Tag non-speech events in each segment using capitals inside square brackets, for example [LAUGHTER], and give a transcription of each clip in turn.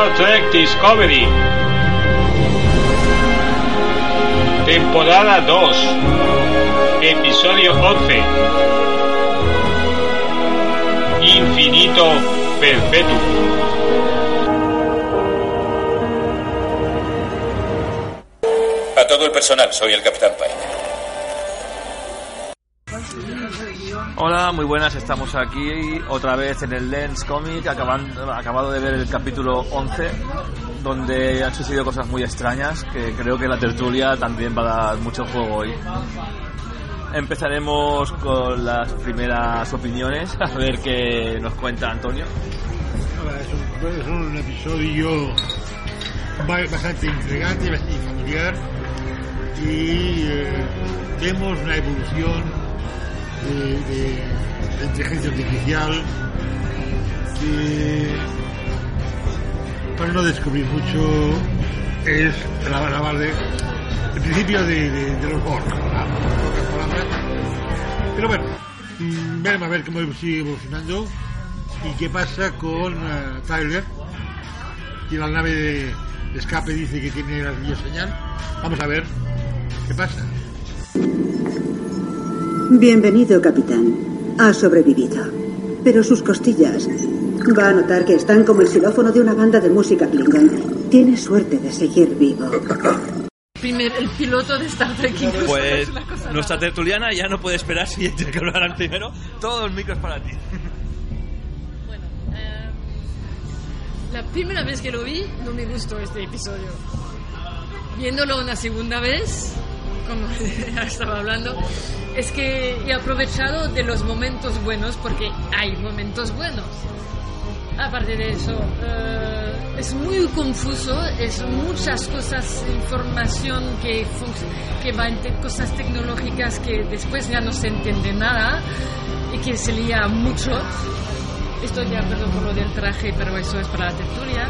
Star Trek Discovery. Temporada 2. Episodio 11. Infinito Perpetuo. A todo el personal, soy el Capitán Pike. Hola, muy buenas, estamos aquí otra vez en el Lens Comic, acabando, acabado de ver el capítulo 11, donde han sucedido cosas muy extrañas, que creo que la tertulia también va a dar mucho juego hoy. Empezaremos con las primeras opiniones, a ver qué nos cuenta Antonio. Es un, es un episodio ba- bastante intrigante, bastante familiar y eh, vemos una evolución de, de la inteligencia artificial que para no descubrir mucho es la, la base, el principio de, de- de los Borg. Pero bueno, mm, veremos a ver cómo sigue evolucionando y qué pasa con eh, Tyler, que la nave de, de escape dice que tiene la señal. Vamos a ver qué pasa. Bienvenido, capitán. Ha sobrevivido. Pero sus costillas. Va a notar que están como el xilófono de una banda de música Klingon. Tiene suerte de seguir vivo. Primer, el piloto de Star Trek Pues es una cosa nuestra tertuliana ya no puede esperar si tiene que hablar primero. Todos los micros para ti. Bueno, eh, la primera vez que lo vi no me gustó este episodio. Viéndolo una segunda vez, como ya [LAUGHS] estaba hablando, es que he aprovechado de los momentos buenos porque hay momentos buenos. Aparte de eso, eh, es muy confuso, es muchas cosas, información que, que va entre cosas tecnológicas que después ya no se entiende nada y que se lía mucho. Estoy de acuerdo con lo del traje, pero eso es para la tertulia.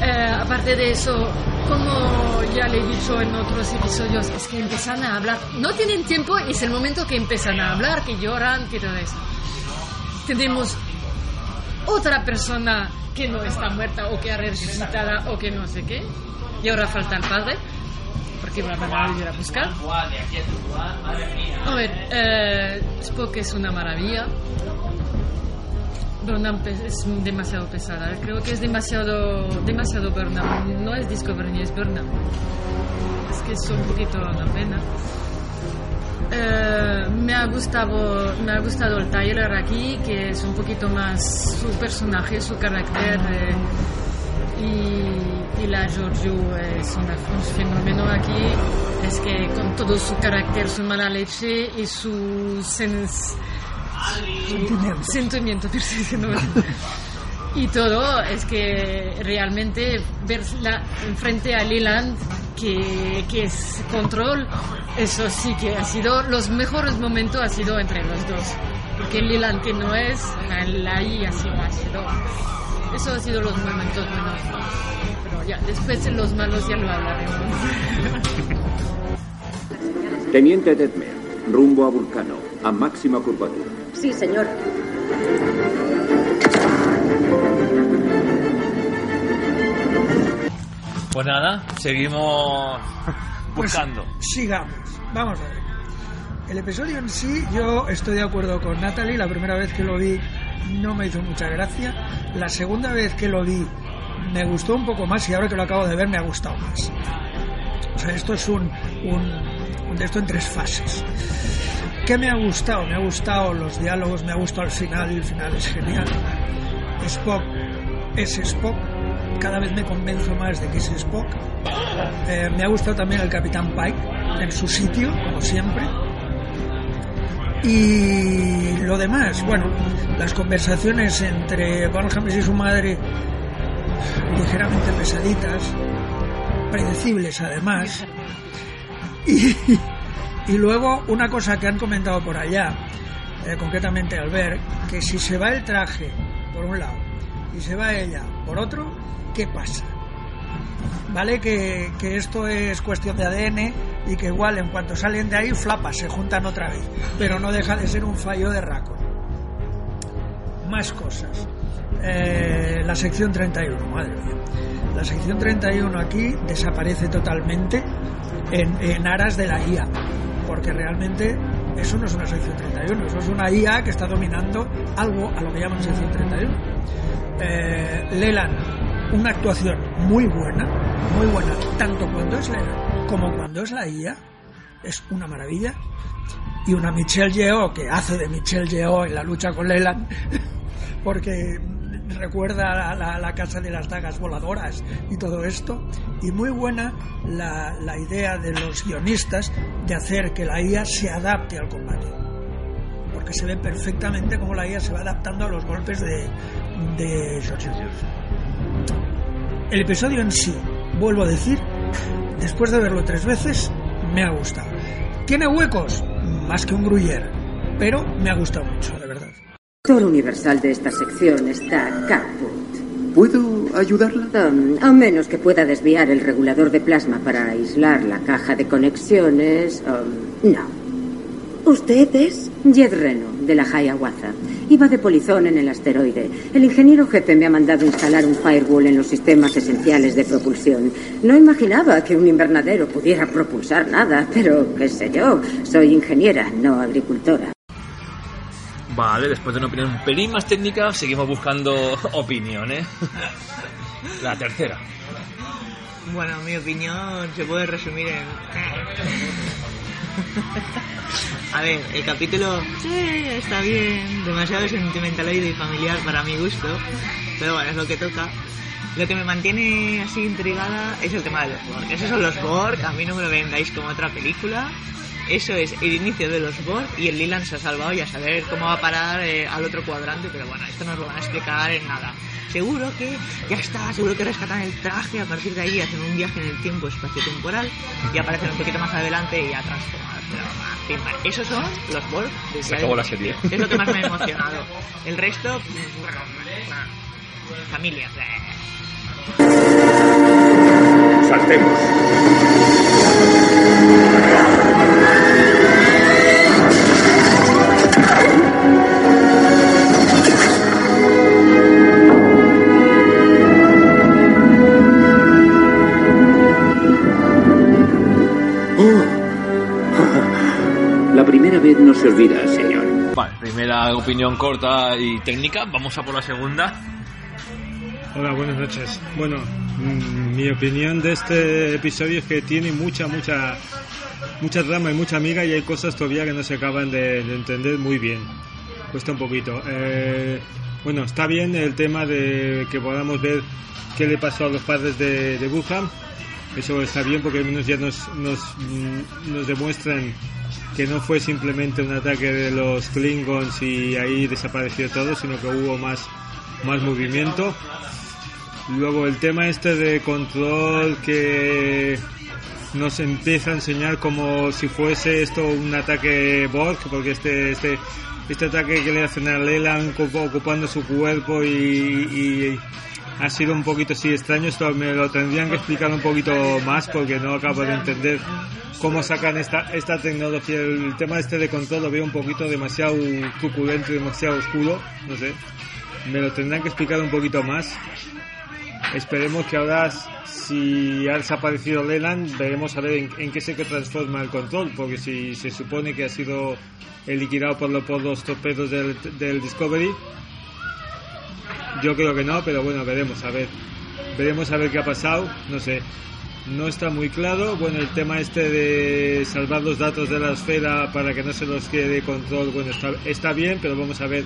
Eh, aparte de eso, como ya le he dicho en otros episodios, es que empiezan a hablar. No tienen tiempo y es el momento que empiezan a hablar, que lloran, que todo eso. Tenemos otra persona que no está muerta o que ha resucitada o que no sé qué. Y ahora falta el padre, porque van a ir a buscar. A ver, eh, Spock es una maravilla. Burnham es demasiado pesada. Creo que es demasiado, demasiado Burnham. No es Discovery ni es Burnham. Es que es un poquito una pena. Eh, me ha gustado me ha gustado el Tyler aquí que es un poquito más su personaje su carácter eh, y, y la Giorgio es una- un fenómeno aquí es que con todo su carácter su mala leche y su sentimiento sentimiento [LAUGHS] y todo es que realmente verla enfrente a Leland que, que es control eso sí que ha sido los mejores momentos ha sido entre los dos. Porque Leland que no es la ahí ha sido, ha sido. Eso ha sido los momentos buenos. Pero ya después en los malos ya lo hablaremos. Teniente Detmer, rumbo a Vulcano, a máxima curvatura. Sí, señor. Pues nada, seguimos Pues buscando. sigamos. Vamos a ver. El episodio en sí, yo estoy de acuerdo con Natalie. La primera vez que lo vi no me hizo mucha gracia. La segunda vez que lo vi me gustó un poco más y ahora que lo acabo de ver me ha gustado más. O sea, esto es un, un, un de esto en tres fases. ¿Qué me ha gustado? Me ha gustado los diálogos, me ha gustado el final, el final es genial. Spock es Spock, cada vez me convenzo más de que es Spock. Eh, me ha gustado también el Capitán Pike en su sitio, como siempre. Y lo demás, bueno, las conversaciones entre Bonham y su madre, ligeramente pesaditas, predecibles además. Y, y luego una cosa que han comentado por allá, eh, concretamente Albert, que si se va el traje por un lado y se va ella por otro, ¿qué pasa? ¿Vale? Que, que esto es cuestión de ADN y que igual en cuanto salen de ahí, flapas, se juntan otra vez. Pero no deja de ser un fallo de Racco. Más cosas. Eh, la sección 31, madre mía. La sección 31 aquí desaparece totalmente en, en aras de la IA, porque realmente eso no es una sección 31, eso es una IA que está dominando algo a lo que llaman sección 31. Eh, Leland, una actuación muy buena, muy buena, tanto cuando es Leland como cuando es la IA, es una maravilla. Y una Michelle Yeoh que hace de Michelle Yeoh en la lucha con Leland, [LAUGHS] porque recuerda la, casa de las dagas voladoras y todo esto. Y muy buena la, idea de los guionistas de hacer que la IA se adapte al combate. Porque se ve perfectamente cómo la IA se va adaptando a los golpes de, de El episodio en sí, vuelvo a decir, después de verlo tres veces, me ha gustado. ¿Tiene huecos? Más que un gruyer, pero me ha gustado mucho, El actor universal de esta sección está caput. ¿Puedo ayudarla? Um, a menos que pueda desviar el regulador de plasma para aislar la caja de conexiones. Um, no. ¿Usted es? Jed Reno, de la Hiawatha. Iba de polizón en el asteroide. El ingeniero jefe me ha mandado instalar un firewall en los sistemas esenciales de propulsión. No imaginaba que un invernadero pudiera propulsar nada, pero qué sé yo. Soy ingeniera, no agricultora. Vale, después de una opinión un pelín más técnica, seguimos buscando [LAUGHS] opiniones. La tercera. Bueno, mi opinión se puede resumir en... [LAUGHS] A ver, el capítulo sí, está bien, demasiado sentimental y familiar para mi gusto, pero bueno, es lo que toca. Lo que me mantiene así intrigada es el tema de los Borg. Esos son los Borg, a mí no me lo vendáis como otra película. Eso es el inicio de los Borg y el Leland se ha salvado y a saber cómo va a parar eh, al otro cuadrante, pero bueno, esto nos lo van a explicar en nada. Seguro que ya está, seguro que rescatan el traje, a partir de ahí hacen un viaje en el tiempo espacio-temporal y aparecen un poquito más adelante y ya transformados. Pero, en fin. Esos son los Borg. Se acabó la serie. Es lo que más me ha [LAUGHS] emocionado. El resto, bueno, familia. Saltemos. Vez no se olvida, señor. Vale, primera opinión corta y técnica. Vamos a por la segunda. Hola, buenas noches. Bueno, mm, mi opinión de este episodio es que tiene mucha, mucha, mucha trama y mucha amiga y hay cosas todavía que no se acaban de, de entender muy bien. Cuesta un poquito. Eh, bueno, está bien el tema de que podamos ver qué le pasó a los padres de, de Bucham. Eso está bien porque al menos ya nos, nos, mm, nos demuestran que no fue simplemente un ataque de los Klingons y ahí desapareció todo, sino que hubo más, más movimiento. Luego el tema este de control que nos empieza a enseñar como si fuese esto un ataque Borg, porque este, este, este ataque que le hacen a Leland ocupando su cuerpo y, y ha sido un poquito así extraño, esto me lo tendrían que explicar un poquito más porque no acabo de entender cómo sacan esta, esta tecnología. El tema este de control lo veo un poquito demasiado truculento, demasiado oscuro, no sé. Me lo tendrán que explicar un poquito más. Esperemos que ahora, si ha desaparecido Leland, veremos a ver en, en qué se transforma el control, porque si se supone que ha sido liquidado por, lo, por los torpedos del, del Discovery, yo creo que no, pero bueno, veremos a ver. Veremos a ver qué ha pasado, no sé. No está muy claro. Bueno, el tema este de salvar los datos de la esfera para que no se los quede control, bueno, está, está bien, pero vamos a ver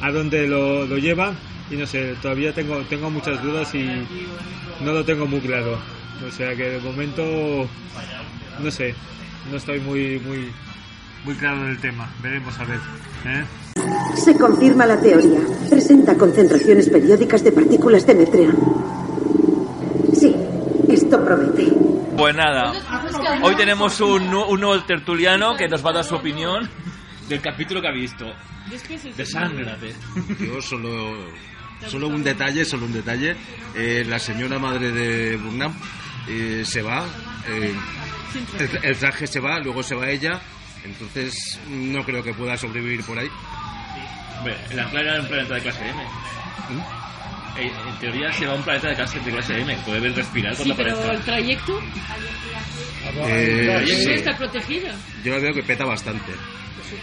a dónde lo, lo lleva. Y no sé, todavía tengo, tengo muchas dudas y no lo tengo muy claro. O sea que de momento, no sé, no estoy muy, muy, muy claro del tema. Veremos a ver. ¿eh? Se confirma la teoría. Presenta concentraciones periódicas de partículas de metreón. Sí, esto promete. Pues nada, hoy tenemos un, un nuevo tertuliano que nos va a dar su opinión del capítulo que ha visto. Desángrate. Yo solo, solo un detalle, solo un detalle. Eh, la señora madre de Burnham eh, se va, eh, el, el traje se va, luego se va ella, entonces no creo que pueda sobrevivir por ahí. Hombre, el Ancla era un planeta de clase M. Eh, En teoría se va a un planeta de clase, de clase M, puede ver respirar Sí, cuando pero el trayecto Eh, sí. está protegida. Yo veo que peta bastante.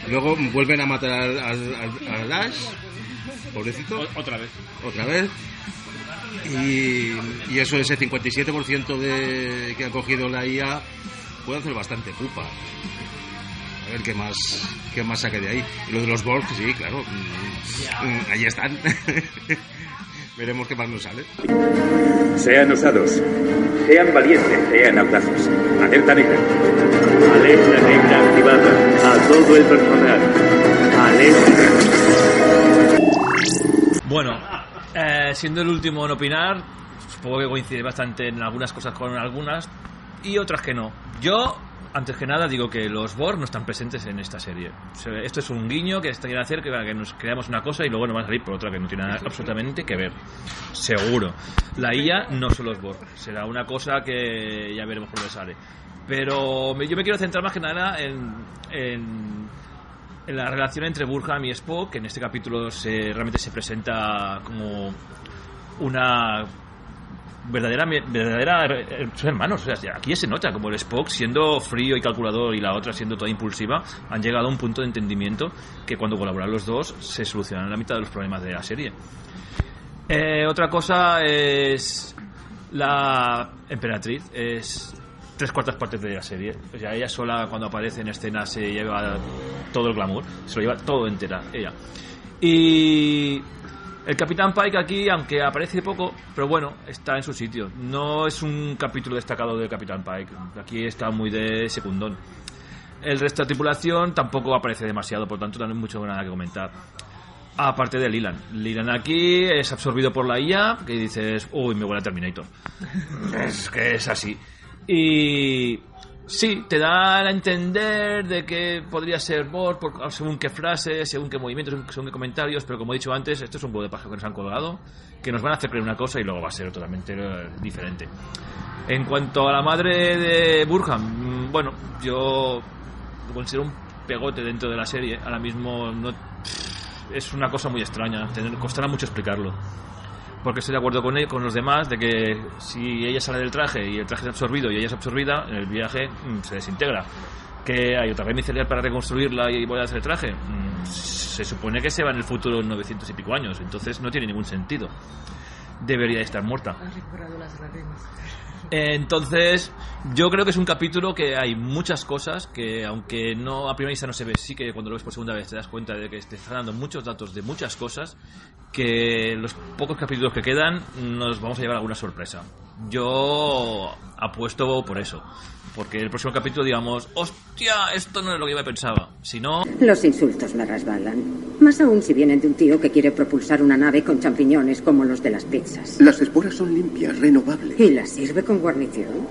Luego vuelven a matar al, al, al- al Ash, pobrecito. otra vez. Otra vez. Y, y eso, ese 57% de, que ha cogido la IA, puede hacer bastante pupa. A ver qué más, qué más saque de ahí. Y lo de los Borg, sí, claro. mm, mm, ahí están. [LAUGHS] Veremos qué más nos sale. Sean osados. Sean valientes. Sean audaces. Alerta negra. Alerta negra activada. A todo el personal. Alerta. Bueno, eh, siendo el último en opinar, supongo que coincide bastante en algunas cosas con algunas y otras que no. Yo, antes que nada, digo que los Borg no están presentes en esta serie. Esto es un guiño que a hacer que, que nos creamos una cosa y luego nos va a salir por otra que no tiene nada absolutamente que ver. Seguro. La IA no son los Borg. Será una cosa que ya veremos por dónde sale. Pero yo me quiero centrar más que nada en, en en la relación entre Burham y Spock, que en este capítulo se, realmente se presenta como una verdadera verdadera eh, son hermanos o sea aquí se nota como el Spock siendo frío y calculador y la otra siendo toda impulsiva han llegado a un punto de entendimiento que cuando colaboran los dos se solucionan la mitad de los problemas de la serie Eh, otra cosa es la emperatriz es tres cuartas partes de la serie. O sea, ella sola cuando aparece en escena se lleva todo el glamour, se lo lleva todo entera, ella. Y el Capitán Pike aquí, aunque aparece poco, pero bueno, está en su sitio. No es un capítulo destacado del Capitán Pike. Aquí está muy de secundón. El resto de la tripulación tampoco aparece demasiado, por tanto, no hay mucho nada que comentar. Aparte de Lilan. Lilan aquí es absorbido por la IA, que dices, uy, me huele a Terminator. [LAUGHS] es que es así. Y sí, te da a entender de que podría ser Borg por, según qué frases, según qué movimientos, según qué comentarios, pero como he dicho antes, esto es un huevo de paja que nos han colgado, que nos van a hacer creer una cosa y luego va a ser totalmente eh, diferente. En cuanto a la madre de Burham, mm, bueno, yo lo considero un pegote dentro de la serie. Ahora mismo no, es una cosa muy extraña, costará mucho explicarlo. Porque estoy de acuerdo con, él, con los demás de que si ella sale del traje y el traje es absorbido y ella es absorbida, el viaje mm, se desintegra. Que hay otra vez micelial para reconstruirla y volver a hacer el traje. Mm, se supone que se va en el futuro 900 y pico años, entonces no tiene ningún sentido. Debería estar muerta. Las. Entonces, yo creo que es un capítulo que hay muchas cosas que, aunque no a primera vista no se ve, sí que cuando lo ves por segunda vez te das cuenta de que te está dando muchos datos de muchas cosas que los pocos capítulos que quedan nos vamos a llevar alguna sorpresa. Yo apuesto por eso. Porque el próximo capítulo digamos, hostia, esto no es lo que yo me pensaba. Si no, Los insultos me resbalan. Más aún si vienen de un tío que quiere propulsar una nave con champiñones como los de las pizzas. Las esporas son limpias, renovables. ¿Y las sirve con guarnición?